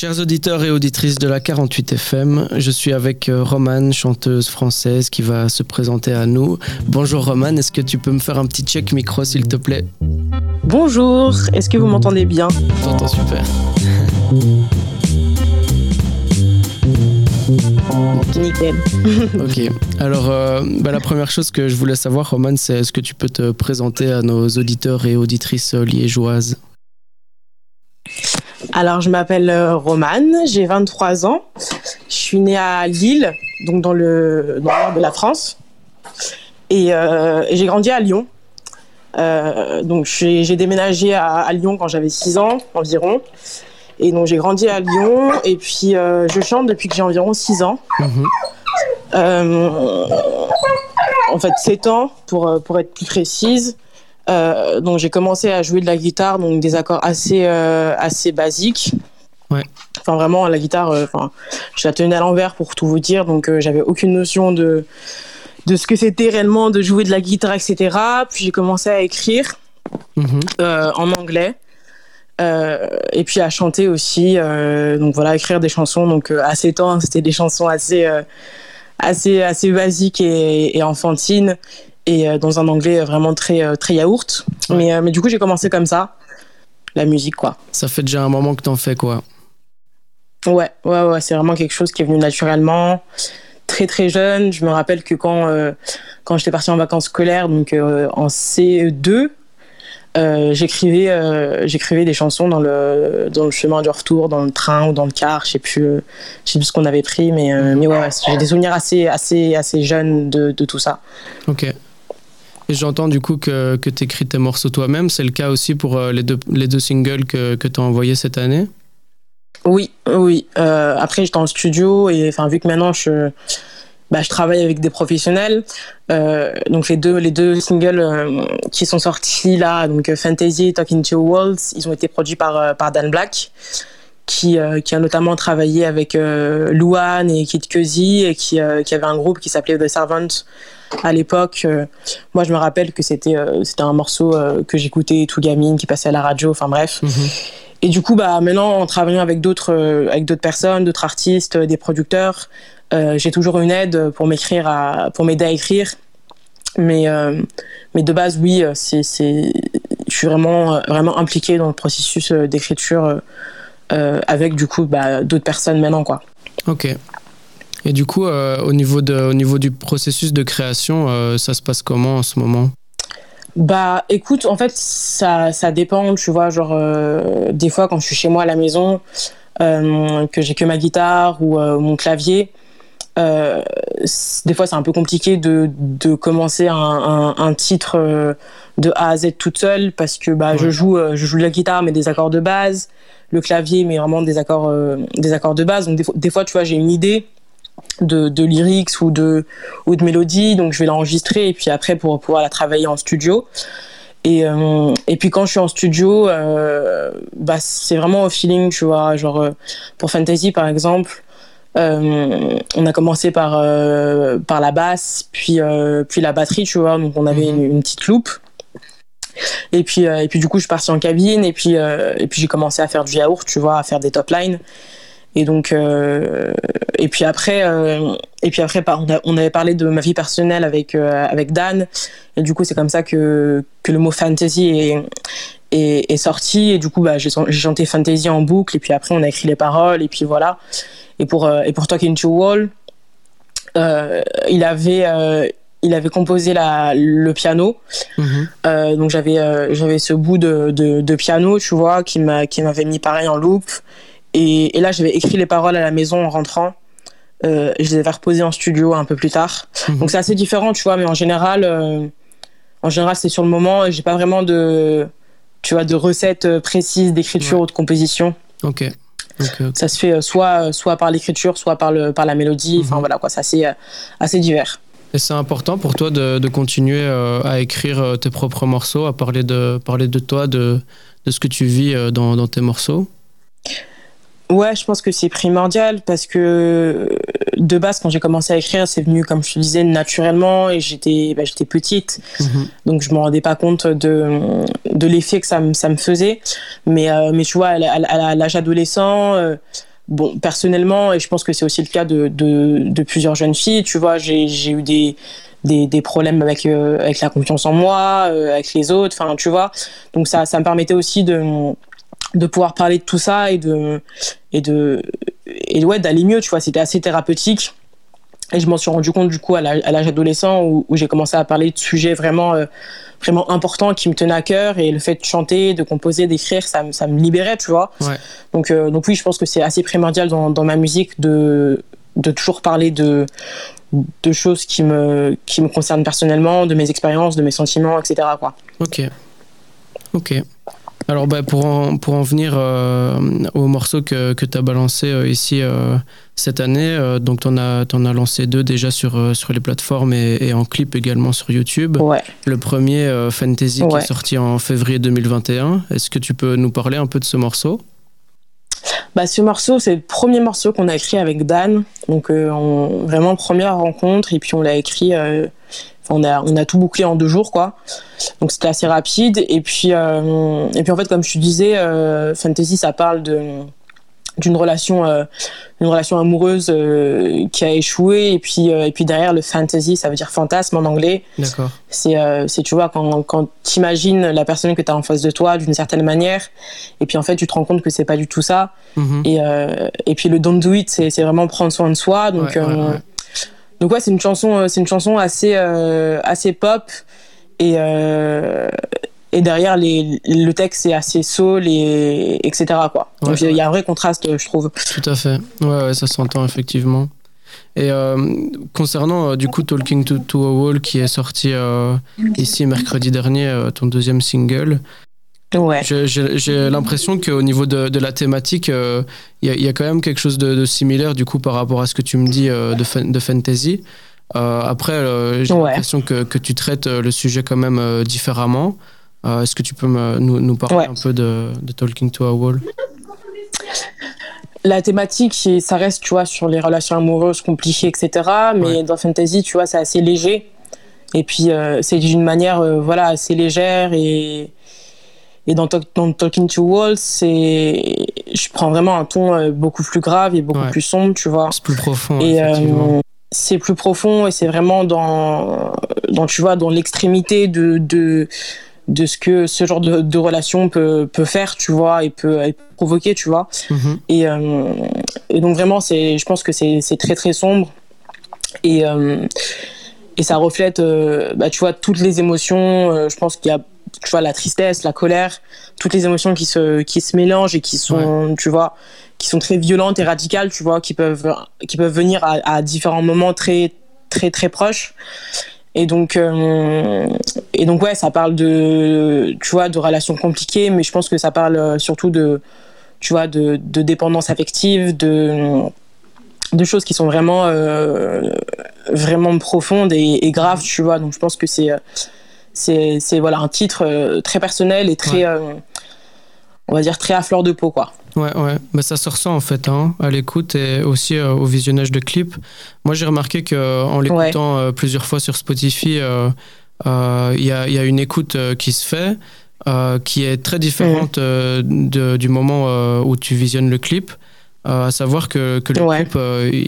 Chers auditeurs et auditrices de la 48 FM, je suis avec euh, Romane, chanteuse française qui va se présenter à nous. Bonjour Romane, est-ce que tu peux me faire un petit check micro s'il te plaît? Bonjour, est-ce que vous m'entendez bien? T'entends super. Nickel. ok, alors euh, bah, la première chose que je voulais savoir Romane, c'est est-ce que tu peux te présenter à nos auditeurs et auditrices liégeoises? Alors, je m'appelle euh, Romane, j'ai 23 ans. Je suis née à Lille, donc dans le, nord de la France. Et, euh, j'ai grandi à Lyon. Euh, donc, j'ai déménagé à, Lyon quand j'avais 6 ans environ. Et donc, j'ai grandi à Lyon. Et puis, je chante depuis que j'ai environ 6 ans. Mhm. en fait, 7 ans, pour, pour être plus précise. Euh, donc j'ai commencé à jouer de la guitare, donc des accords assez euh, assez basiques. Ouais. Enfin vraiment la guitare, euh, enfin je la tenais à l'envers pour tout vous dire, donc j'avais aucune notion de de ce que c'était réellement de jouer de la guitare, etc. Puis j'ai commencé à écrire mhm. en anglais. et puis à chanter aussi, donc voilà, écrire des chansons. Donc à 7 ans, c'était des chansons assez, assez, assez basiques et, et enfantines et euh, dans un anglais vraiment très, euh, très yaourt. Mais, euh, mais du coup, j'ai commencé comme ça, la musique, quoi. Ça fait déjà un moment que t'en fais, quoi. Ouais, ouais, ouais, c'est vraiment quelque chose qui est venu naturellement, très très jeune. Je me rappelle que quand, quand j'étais partie en vacances scolaires, donc en CE2, j'écrivais j'écrivais des chansons dans le dans le chemin du retour dans le train ou dans le car je sais plus je sais plus ce qu'on avait pris mais mais ouais, j'ai des souvenirs assez assez assez jeunes de, de tout ça ok et j'entends du coup que, que tu écris tes morceaux toi-même. C'est le cas aussi pour euh, les, deux, les deux singles que, que tu as envoyés cette année? Oui, oui. Euh, après, j'étais en studio et vu que maintenant je, bah, je travaille avec des professionnels, euh, donc les deux, les deux singles qui sont sortis là, donc Fantasy et Talking to Walls, ils ont été produits par, par Dan Black. Qui, qui, a notamment travaillé avec euh, Luan et Kid Cudi et qui, qui avait un groupe qui s'appelait The Servant à l'époque, euh, moi je me rappelle que c'était euh, c'était un morceau euh, que j'écoutais tout gamine, qui passait à la radio, enfin bref. Mhm. Et du coup, bah, maintenant, en travaillant avec d'autres avec d'autres personnes, d'autres artistes, des producteurs, j'ai toujours une aide pour m'écrire, à, pour m'aider à écrire. Mais, mais de base, oui, c'est, je suis vraiment, vraiment impliquée dans le processus d'écriture avec du coup bah, d'autres personnes maintenant. Quoi. Ok. Et du coup, euh, au, niveau de, au niveau du processus de création, euh, ça se passe comment en ce moment? Bah écoute, en fait, ça, ça dépend, tu vois, genre, euh, des fois quand je suis chez moi à la maison, que j'ai que ma guitare ou mon clavier, des fois c'est un peu compliqué de, de commencer un, un, titre de A à Z toute seule parce que bah, je, joue, je joue la guitare mais des accords de base, le clavier mais vraiment des accords, des accords de base. Donc des, des fois, tu vois, j'ai une idée de, de lyrics ou de, ou de mélodies. Donc je vais l'enregistrer et puis après pour pouvoir la travailler en studio. Et, euh, et puis quand je suis en studio, euh, bah, c'est vraiment au feeling, tu vois. Genre euh, pour Fantasy par exemple, on a commencé par, par la basse, puis, puis la batterie, tu vois. Donc on avait mhm. une, petite loupe. Et puis, et puis du coup, je suis partie en cabine et puis, et puis j'ai commencé à faire du yaourt, tu vois, à faire des top lines. Et donc, euh, et puis après, euh, et puis après, on, avait parlé de ma vie personnelle avec euh, avec Dan, et du coup, c'est comme ça que que le mot fantasy est est, sorti, et du coup, bah, j'ai chanté fantasy en boucle, et puis après, on a écrit les paroles, et puis voilà. Et pour et pour Talking to Wall, il avait il avait composé la, le piano. Mm-hmm. donc j'avais j'avais ce bout de, de, de, piano, tu vois, qui m'a qui m'avait mis pareil en loop. Et, là, j'avais écrit les paroles à la maison en rentrant. Euh, je les avais reposées en studio un peu plus tard. Mhm. Donc c'est assez différent, tu vois, mais en général, euh, en général, c'est sur le moment. et J'ai pas vraiment de, tu vois, de recettes euh, précises d'écriture ou de composition. Ok. Ça se fait soit, soit par l'écriture, soit par, le, par la mélodie. Enfin mhm. voilà, quoi, c'est assez, assez divers. Et c'est important pour toi de, de continuer à écrire tes propres morceaux, à parler de, parler de toi, de, de ce que tu vis dans, dans tes morceaux? Ouais, je pense que c'est primordial parce que de base, quand j'ai commencé à écrire, c'est venu, comme je te disais, naturellement et j'étais bah, j'étais petite. Mhm. Donc, je me rendais pas compte de, de l'effet que ça, me, ça me faisait. Mais, euh, mais tu vois, à, l'âge adolescent, euh, bon, personnellement, et je pense que c'est aussi le cas de, plusieurs jeunes filles, tu vois, j'ai eu des, problèmes avec, euh, avec la confiance en moi, avec les autres, enfin, tu vois. Donc, ça, me permettait aussi de de pouvoir parler de tout ça et de et de et ouais d'aller mieux tu vois c'était assez thérapeutique et je m'en suis rendu compte du coup à l'âge adolescent où, où j'ai commencé à parler de sujets vraiment euh, vraiment importants qui me tenaient à cœur. Et le fait de chanter de composer d'écrire ça, ça me libérait tu vois. Ouais. donc euh, donc oui je pense que c'est assez primordial dans, dans ma musique de de toujours parler de de choses qui me qui me concernent personnellement de mes expériences de mes sentiments etc quoi. Ok. Ok alors bah, pour, en, pour en venir euh, au morceau que, que tu as balancé euh, ici euh, cette année, donc tu en, as, en as lancé deux déjà sur, sur les plateformes et, en clip également sur YouTube. Ouais. Le premier, Fantasy, qui est sorti en février 2021. Est-ce que tu peux nous parler un peu de ce morceau? Bah, ce morceau, c'est le premier morceau qu'on a écrit avec Dan. Donc, on, vraiment première rencontre. Et puis, on l'a écrit on a, on a tout bouclé en deux jours, quoi. Donc c'était assez rapide. Et puis, euh, et puis en fait, comme je te disais, euh, Fantasy, ça parle de d'une relation euh, une relation amoureuse qui a échoué et puis et puis derrière le fantasy ça veut dire fantasme en anglais d'accord c'est c'est tu vois quand quand t'imagines la personne que tu as en face de toi d'une certaine manière et puis en fait tu te rends compte que c'est pas du tout ça mm-hmm. et et puis le don't do it c'est c'est vraiment prendre soin de soi donc donc ouais, c'est une chanson, euh, c'est une chanson assez euh, assez pop et euh, et derrière les, le texte est assez soul et etc quoi. Donc il y a un vrai contraste, je trouve. Tout à fait. Ouais, ouais ça s'entend effectivement. Et concernant du coup Talking to, to, a Wall qui est sorti ici mercredi dernier, ton deuxième single, Ouais. J'ai l'impression qu'au niveau de, de, la thématique, il euh, y, y, a quand même quelque chose de, de, similaire du coup par rapport à ce que tu me dis euh, de, de fantasy. Euh, après, j'ai l'impression que, que, tu traites le sujet quand même différemment. Est-ce que tu peux me, nous, nous, parler un peu de, de, Talking to a Wall? La thématique, ça reste, tu vois, sur les relations amoureuses compliquées, etc. Mais dans Fantasy, tu vois, c'est assez léger. Et puis, c'est d'une manière, voilà, assez légère et, et dans, Talking to Walls, c'est, je prends vraiment un ton euh, beaucoup plus grave et beaucoup plus sombre, tu vois. C'est plus profond. Et euh, c'est plus profond et c'est vraiment dans, dans, tu vois, dans l'extrémité de, de, de ce que ce genre de, de relation peut, peut faire, tu vois, et peut, provoquer, tu vois. Et, euh, et donc vraiment, c'est, je pense que c'est, c'est très très sombre. Et, et ça reflète, bah, tu vois, toutes les émotions. je pense qu'il y a tu vois la tristesse la colère toutes les émotions qui se qui se mélangent et qui sont tu vois qui sont très violentes et radicales tu vois qui peuvent qui peuvent venir à, à différents moments très très très proches. Et donc euh, et donc ouais ça parle de tu vois de relations compliquées mais je pense que ça parle surtout de tu vois de, de dépendance affective de de choses qui sont vraiment euh, vraiment profondes et, et, graves tu vois. Donc je pense que c'est c'est voilà un titre euh, très personnel et très euh, on va dire très à fleur de peau quoi. Ouais ouais, mais ça se ressent en fait hein, à l'écoute et aussi euh, au visionnage de clips. Moi j'ai remarqué que en l'écoutant plusieurs fois sur Spotify, il y a, y, a, une écoute qui se fait. qui est très différente mm. de, du moment où tu visionnes le clip, à savoir que, que le clip,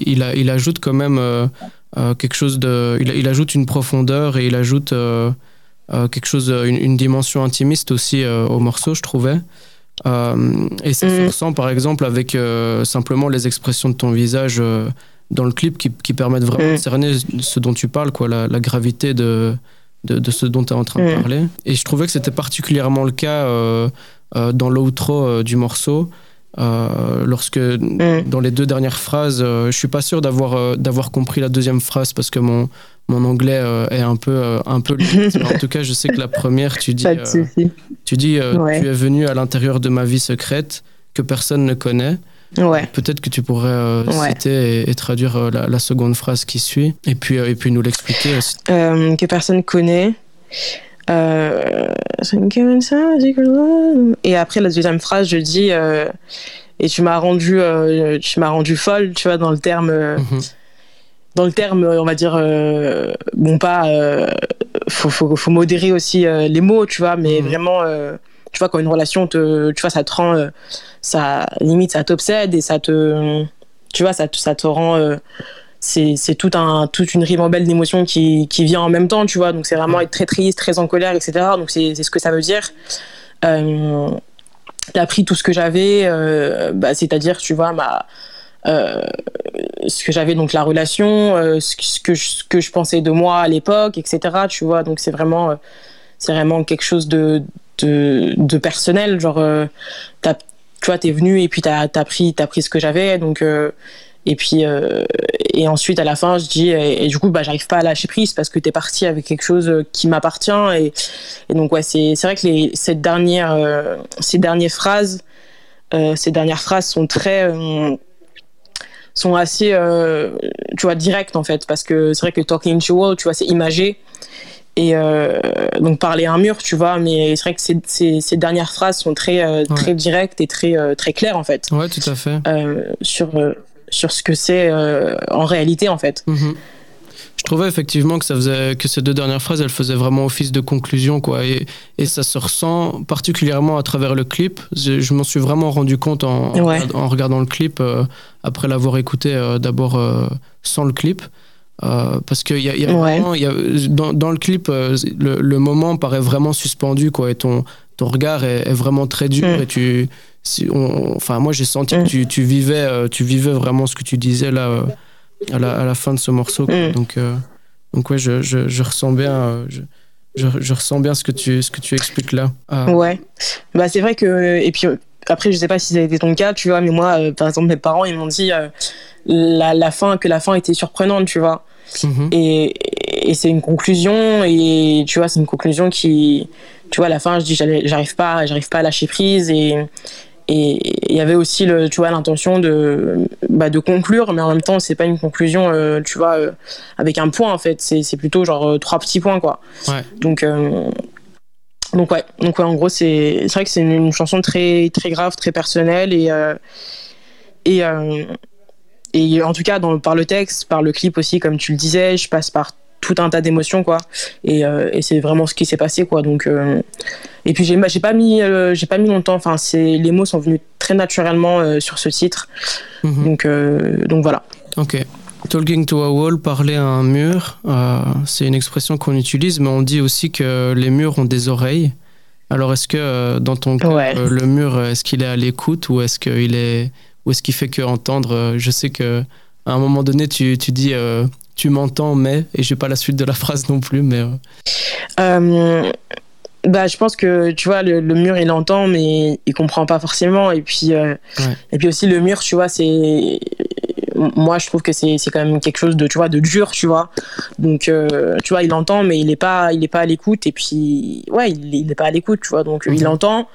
il, a, il ajoute quand même quelque chose de... Il, il, ajoute une profondeur et il ajoute quelque chose, une, une, dimension intimiste aussi euh, au morceau, je trouvais. Euh, et ça se ressent par exemple avec simplement les expressions de ton visage dans le clip qui, qui permettent vraiment mm. de cerner ce dont tu parles, quoi, la, la gravité de, de, de, ce dont tu es en train de mm. parler. Et je trouvais que c'était particulièrement le cas euh, euh, dans l'outro du morceau. Euh, lorsque dans les deux dernières phrases, je suis pas sûr d'avoir d'avoir compris la deuxième phrase parce que mon mon anglais euh, est un peu, euh, un peu en tout cas, je sais que la première, tu dis, euh, tu, dis tu es venu à l'intérieur de ma vie secrète que personne ne connaît. Ouais. Peut-être que tu pourrais citer et, traduire la, seconde phrase qui suit et puis, et puis nous l'expliquer aussi. que personne connaît. Et après la deuxième phrase, je dis et tu m'as rendu, tu m'as rendu folle, tu vois, dans le terme. Mhm. Dans le terme, on va dire, bon, pas. faut, faut, faut, modérer aussi les mots, tu vois, mais mhm. vraiment tu vois quand une relation te tu vois ça te rend ça limite ça t'obsède et ça te tu vois ça te, ça te rend c'est tout un, toute une ribambelle d'émotions qui, qui vient en même temps, tu vois. Donc c'est vraiment être très triste, très en colère, etc. Donc c'est ce que ça veut dire. Euh, T'as pris tout ce que j'avais, euh, bah, c'est-à-dire, tu vois, ma, euh, ce que j'avais, donc la relation, euh, ce, que je, ce que je pensais de moi à l'époque, etc. Tu vois, donc c'est vraiment, c'est vraiment quelque chose de, de, de personnel. Genre, tu vois, t'es venu et puis t'as as pris, as pris ce que j'avais. Donc, et puis, euh, et ensuite, à la fin, je dis, et, du coup, bah, j'arrive pas à lâcher prise parce que tu es parti avec quelque chose qui m'appartient. Et, et, donc, ouais, c'est vrai que les, cette dernière, euh, ces dernières phrases, euh, ces dernières phrases sont très, euh, sont assez, euh, tu vois, directes en fait, parce que c'est vrai que talking to wall, tu vois, c'est imagé. Et donc parler à un mur, tu vois, mais c'est vrai que ces, ces, ces, dernières phrases sont très, très directes et très, très claires en fait. Ouais, tout à fait. sur sur ce que c'est euh, en réalité en fait. Mhm. Je trouvais effectivement que ça faisait que ces deux dernières phrases, elles faisaient vraiment office de conclusion, quoi. Et, et ça se ressent particulièrement à travers le clip. Je, m'en suis vraiment rendu compte en, en, regardant le clip euh, après l'avoir écouté euh, d'abord sans le clip. parce que y a, y a vraiment, y a, dans, dans, le clip, le, le, moment paraît vraiment suspendu, quoi. Et ton, ton regard est, est vraiment très dur mm. et tu si on, enfin moi j'ai senti que mm. tu, tu, vivais euh, tu vivais vraiment ce que tu disais là euh, à, la, à, la, fin de ce morceau mm. donc euh, donc ouais je, je, je ressens bien je, je, ressens bien ce que tu ce que tu expliques là ouais bah c'est vrai que et puis après je sais pas si ça a été ton cas tu vois mais moi par exemple mes parents ils m'ont dit la, la, fin que la fin était surprenante tu vois mm-hmm. et, et c'est une conclusion et tu vois c'est une conclusion qui tu vois à la fin je dis j'arrive pas j'arrive pas à lâcher prise et et il y avait aussi le, tu vois l'intention de bah, de conclure mais en même temps c'est pas une conclusion euh, tu vois euh, avec un point en fait. C'est plutôt genre euh, trois petits points quoi. Ouais. donc donc ouais. Donc ouais en gros c'est c'est vrai que c'est une, une, chanson très très grave très personnelle et et et en tout cas dans, par le texte par le clip aussi comme tu le disais je passe par tout un tas d'émotions quoi. Et, euh, et c'est vraiment ce qui s'est passé quoi. Donc euh, et puis j'ai j'ai pas mis euh, j'ai pas mis longtemps. Enfin c'est les mots sont venus très naturellement sur ce titre. Mm -hmm. donc donc voilà. Ok. Talking to a wall, parler à un mur, c'est une expression qu'on utilise, mais on dit aussi que les murs ont des oreilles. Alors, est-ce que dans ton cas, ouais. le mur, est-ce qu'il est à l'écoute ou est-ce qu'il est, ou est-ce qu'il fait que entendre? Je sais que à un moment donné, tu, tu dis tu m'entends, mais, et j'ai pas la suite de la phrase non plus, mais. Euh... Euh, bah, je pense que tu vois, le, le, mur il entend, mais il comprend pas forcément. Et puis, euh, ouais. et puis aussi, le mur, tu vois, c'est. Moi, je trouve que c'est quand même quelque chose de, tu vois, de dur, tu vois. Donc, euh, tu vois, il entend, mais il est pas, il est pas à l'écoute. Et puis, ouais, il, il est pas à l'écoute, tu vois. Donc, il entend,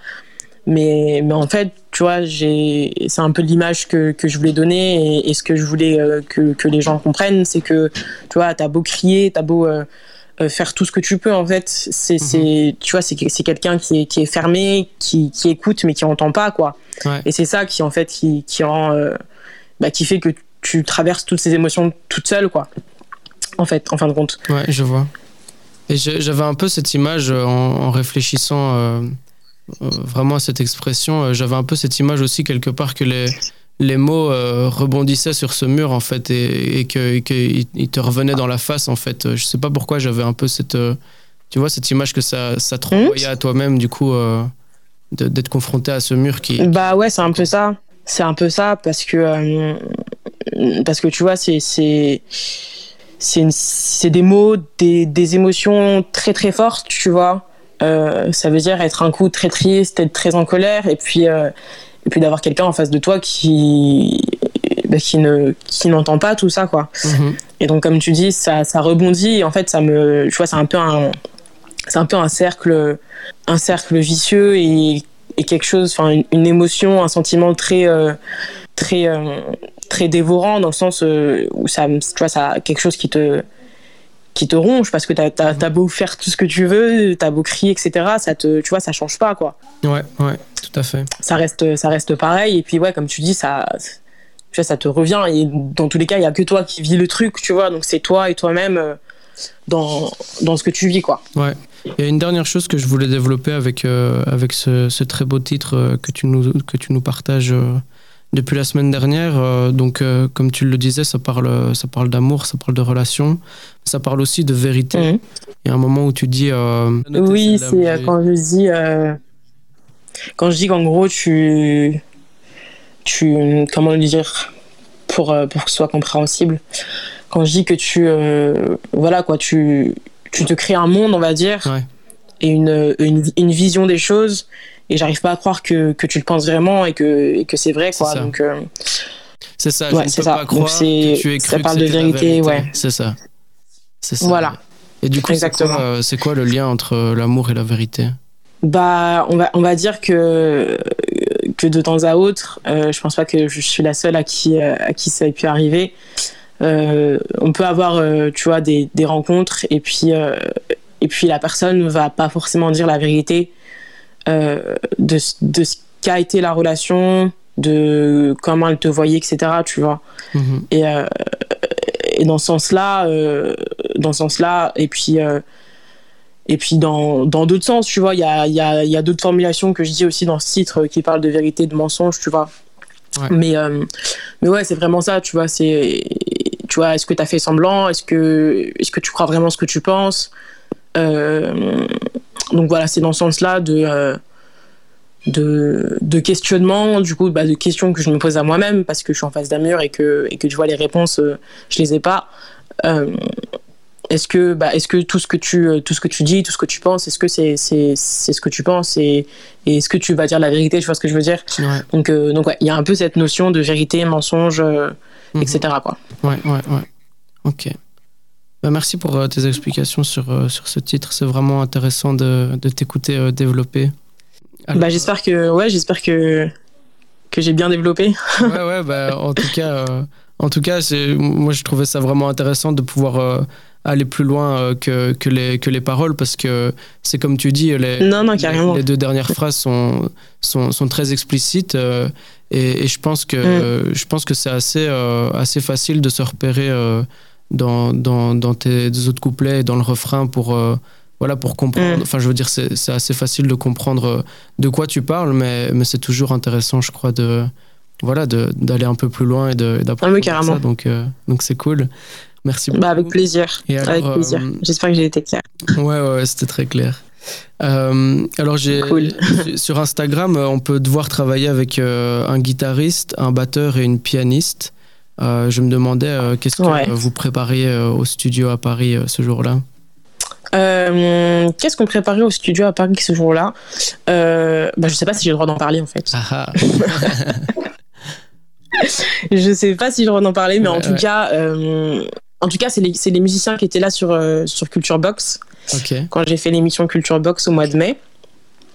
mais, mais en fait, tu vois, c'est un peu l'image que, que je voulais donner et, et, ce que je voulais euh, que, que les gens comprennent, c'est que, tu vois, t'as beau crier, t'as beau euh, euh, faire tout ce que tu peux, en fait, c'est, -hmm. tu vois, c'est quelqu'un qui est, qui est fermé, qui, qui écoute, mais qui entend pas, quoi. Ouais. Et c'est ça qui, en fait, qui, qui rend, euh, bah, qui fait que tu traverses toutes ces émotions toute seule, quoi. En fait, en fin de compte. Ouais, je vois. Et j'avais un peu cette image en, en réfléchissant vraiment cette expression. Euh, j'avais un peu cette image aussi quelque part que les, les mots euh, rebondissaient sur ce mur en fait et, et qu'ils que te revenaient dans la face en fait. Je sais pas pourquoi j'avais un peu cette, tu vois, cette image que ça, ça te renvoyait à toi-même du coup euh, d'être confronté à ce mur qui. Bah ouais, c'est un peu ça. C'est un peu ça parce que euh, parce que tu vois, c'est c'est c'est des mots, des, des émotions très très fortes, tu vois. Euh, ça veut dire être un coup très triste, être très en colère, et puis, euh, et puis d'avoir quelqu'un en face de toi qui, bah, qui ne qui n'entend pas tout ça quoi. Mm -hmm. Et donc comme tu dis, ça, ça rebondit. Et en fait, ça me, tu vois, c'est un peu un, c'est un peu un cercle, un cercle vicieux et, et quelque chose, enfin une, une, émotion, un sentiment très, euh, très, très dévorant dans le sens où ça, tu vois, ça quelque chose qui te qui te ronge parce que t'as as, as beau faire tout ce que tu veux, t'as beau crier, etc. Ça te, tu vois, ça change pas quoi. Ouais, ouais, Tout à fait. Ça reste, ça reste pareil. Et puis, ouais, comme tu dis, ça, tu vois, ça te revient. Et dans tous les cas, il n'y a que toi qui vis le truc, tu vois. Donc, c'est toi et toi-même euh, dans, dans ce que tu vis, quoi. Ouais. Il y a une dernière chose que je voulais développer avec, euh, avec ce, ce, très beau titre euh, que tu nous, que tu nous partages depuis la semaine dernière. donc, comme tu le disais, ça parle, ça parle d'amour, ça parle de relations, ça parle aussi de vérité. Mhm. Il y a un moment où tu dis. oui, c'est quand je dis. quand je dis qu'en gros, tu. Tu. Comment le dire pour, pour que ce soit compréhensible quand je dis que tu euh, voilà quoi tu tu te crées un monde on va dire et une, une, une, vision des choses et j'arrive pas à croire que, que, tu le penses vraiment et que, et que c'est vrai quoi. donc euh, c'est ça ouais, je ne peux ça. pas croire que tu ça parle de vérité, ouais. C'est ça. C'est ça. Voilà. Et du coup c'est quoi, euh, quoi, le lien entre l'amour et la vérité? Bah on va on va dire que que de temps à autre euh, je pense pas que je suis la seule à qui à qui ça ait pu arriver. Euh, on peut avoir, euh, tu vois, des, des, rencontres et puis, euh, et puis la personne ne va pas forcément dire la vérité de, de ce qu'a été la relation, de comment elle te voyait, etc. Tu vois. Mhm. Et, et dans ce sens-là, dans ce sens-là, et puis et puis dans dans d'autres sens, tu vois, il y a, y a, y a d'autres formulations que je dis aussi dans ce titre qui parlent de vérité, de mensonge, tu vois. Mais, mais ouais, c'est vraiment ça, tu vois. C'est tu vois, est-ce que tu as fait semblant Est-ce que, est que tu crois vraiment ce que tu penses euh, Donc voilà, c'est dans ce sens-là de, euh, de, de, questionnement, du coup, bah, de questions que je me pose à moi-même parce que je suis en face d'un mur et que, et que tu vois les réponses, euh, je les ai pas. est-ce que, bah, est-ce que tout ce que tu, tout ce que tu dis, tout ce que tu penses, est-ce que c'est, c'est, c'est ce que tu penses et, et est-ce que tu vas dire la vérité Tu vois ce que je veux dire? Donc, donc ouais, il y a un peu cette notion de vérité, mensonge. Mhm. etc. Quoi. Ouais, ouais, ouais. Ok. Bah, merci pour euh, tes explications sur, euh, sur ce titre. C'est vraiment intéressant de, de t'écouter euh, développer. bah, j'espère que, ouais, j'espère que, que j'ai bien développé. ouais, ouais, bah, en tout cas, en tout cas moi, je trouvais ça vraiment intéressant de pouvoir aller plus loin que, que, les, que les paroles parce que c'est comme tu dis, les, non, non, les, deux dernières phrases sont, sont, sont très explicites. Et, je pense que, mm. je pense que c'est assez, euh, assez facile de se repérer euh, dans, dans, dans, tes autres couplets et dans le refrain pour, euh, voilà, pour comprendre. Mm. Enfin, je veux dire, c'est assez facile de comprendre de quoi tu parles, mais, mais c'est toujours intéressant, je crois, de voilà d'aller un peu plus loin et d'apprendre ah ça. Donc, donc c'est cool. Merci beaucoup. Bah, avec plaisir. avec plaisir. J'espère que j'ai été clair. Ouais, ouais, c'était très clair. Euh, alors j'ai sur Instagram, on peut devoir travailler avec euh, un guitariste, un batteur et une pianiste. Euh, je me demandais qu'est-ce que vous prépariez au studio à Paris ce jour-là? qu'est-ce qu'on préparait au studio à Paris ce jour-là? Bah, Je sais pas si j'ai le droit d'en parler en fait. Ah ah. je sais pas si j'ai le droit d'en parler, mais en, tout cas, en tout cas, c'est les, les, musiciens qui étaient là sur, sur Culture Box quand j'ai fait l'émission Culture Box au mois de mai.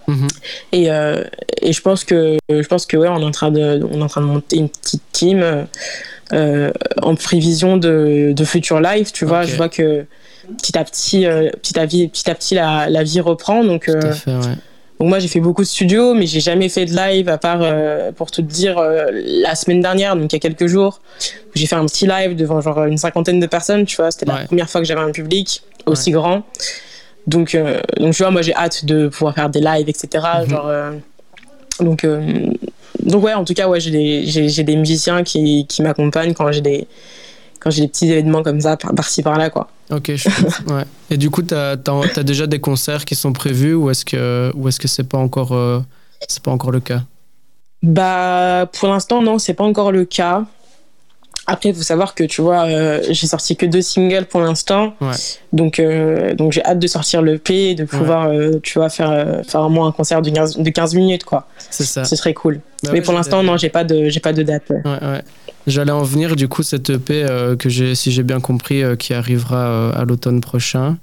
Mhm. Et, euh, et, je pense que je pense que ouais, on est en train de on est en train de monter une petite team euh, en prévision de, de future life. Tu vois, je vois que petit à petit, euh, petit à petit, petit à petit, la, la vie reprend. Donc, donc moi, j'ai fait beaucoup de studios, mais j'ai jamais fait de live à part pour te dire la semaine dernière, donc il y a quelques jours, j'ai fait un petit live devant genre une cinquantaine de personnes. Tu vois, c'était la première fois que j'avais un public aussi grand. Donc, euh, donc, tu vois, moi, j'ai hâte de pouvoir faire des lives, etc. Mhm. Genre, euh, donc, euh, donc, ouais, en tout cas, ouais, j'ai des, des, musiciens qui, qui m'accompagnent quand j'ai des, quand j'ai des petits événements comme ça, par-ci, par-là, quoi. Ok, je... ouais. Et du coup, tu as, as, déjà des concerts qui sont prévus ou est-ce que ou est-ce que c'est pas encore c'est pas encore le cas? Bah, pour l'instant, non, c'est pas encore le cas. Après, il faut savoir que tu vois, euh, j'ai sorti que deux singles pour l'instant. Donc, euh, donc j'ai hâte de sortir le P et de pouvoir, euh, tu vois, faire, faire au moins un concert de 15, de 15 minutes, quoi. C'est ça. Ce serait cool. Bah Mais pour l'instant, non, j'ai pas de, j'ai pas de date. Ouais, ouais. J'allais en venir, du coup, cette EP que j'ai, si j'ai bien compris, qui arrivera à l'automne prochain.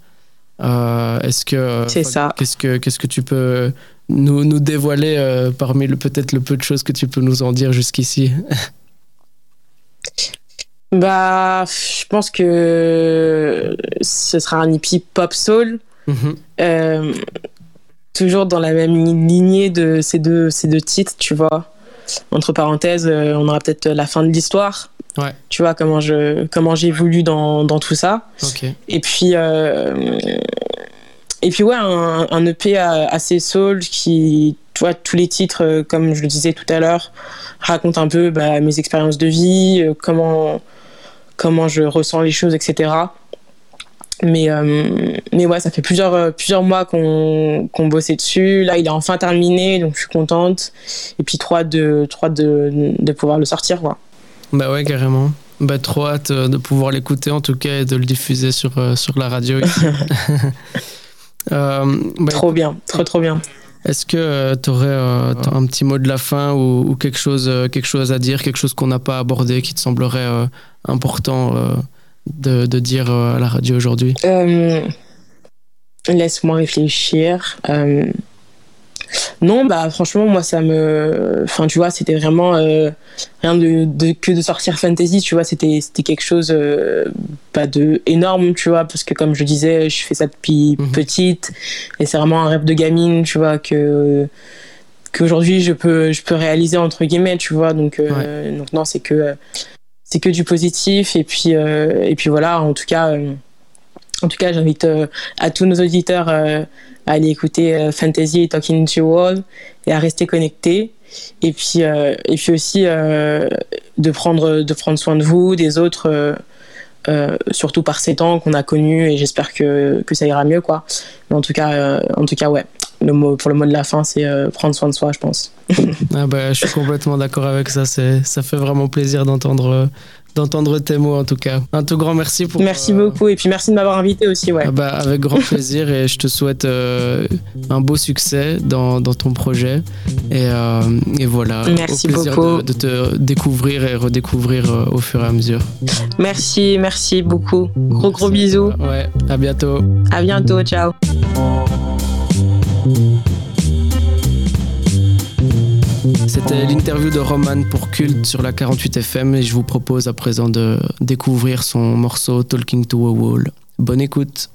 Est-ce que. C'est ça. Qu'est-ce que, qu'est-ce que tu peux nous, nous dévoiler parmi le, peut-être le peu de choses que tu peux nous en dire jusqu'ici? Bah, je pense que ce sera un hippie pop soul. Mhm. Euh, toujours dans la même lignée de ces deux, ces deux titres, tu vois. Entre parenthèses, on aura peut-être la fin de l'histoire. Ouais. Tu vois comment je comment j'évolue dans, dans tout ça. Et puis et puis ouais, un, un EP assez soul qui, tu vois, tous les titres, comme je le disais tout à l'heure, racontent un peu bah, mes expériences de vie, comment comment je ressens les choses, etc. Mais, euh, mais ouais, ça fait plusieurs, euh, plusieurs mois qu'on qu bossait dessus. Là, il est enfin terminé, donc je suis contente. Et puis, trop hâte de, trop de, de pouvoir le sortir. Quoi. Bah ouais, carrément. Bah, trop hâte euh, de pouvoir l'écouter en tout cas et de le diffuser sur, sur la radio. euh, bah, trop bien, trop trop bien. Est-ce que tu aurais un petit mot de la fin ou, quelque, chose, quelque chose à dire, quelque chose qu'on n'a pas abordé qui te semblerait important de, dire euh, à la radio aujourd'hui? Euh, Laisse-moi réfléchir. Euh, non, bah franchement, moi ça me. Enfin, tu vois, c'était vraiment rien de, de, que de sortir fantasy, tu vois, c'était quelque chose pas de énorme, tu vois, parce que comme je disais, je fais ça depuis mhm. petite et c'est vraiment un rêve de gamine, tu vois, que qu'aujourd'hui je peux je peux réaliser entre guillemets, tu vois, donc donc non, c'est que c'est que du positif et puis euh, et puis voilà en tout cas euh, en tout cas j'invite euh, à tous nos auditeurs à aller écouter Fantasy Talking to World et à rester connectés et puis et puis aussi de prendre de prendre soin de vous des autres surtout par ces temps qu'on a connus et j'espère que, que ça ira mieux quoi. Mais en tout cas en tout cas ouais le mot pour le mot de la fin c'est prendre soin de soi je pense ah bah, je suis complètement d'accord avec ça. Ça fait vraiment plaisir d'entendre, d'entendre tes mots en tout cas. Un tout grand merci pour. Merci euh, beaucoup et puis merci de m'avoir invité aussi. Ouais. Ah bah, avec grand plaisir et je te souhaite euh, un beau succès dans, dans ton projet. Et, euh, et voilà. Merci au plaisir beaucoup. De, de, te découvrir et redécouvrir au fur et à mesure. Merci, merci beaucoup. Gros gros bisous. Ouais, à bientôt. À bientôt, ciao. C'était l'interview de Roman pour Culte sur la 48 FM et je vous propose à présent de découvrir son morceau Talking to a Wall. Bonne écoute.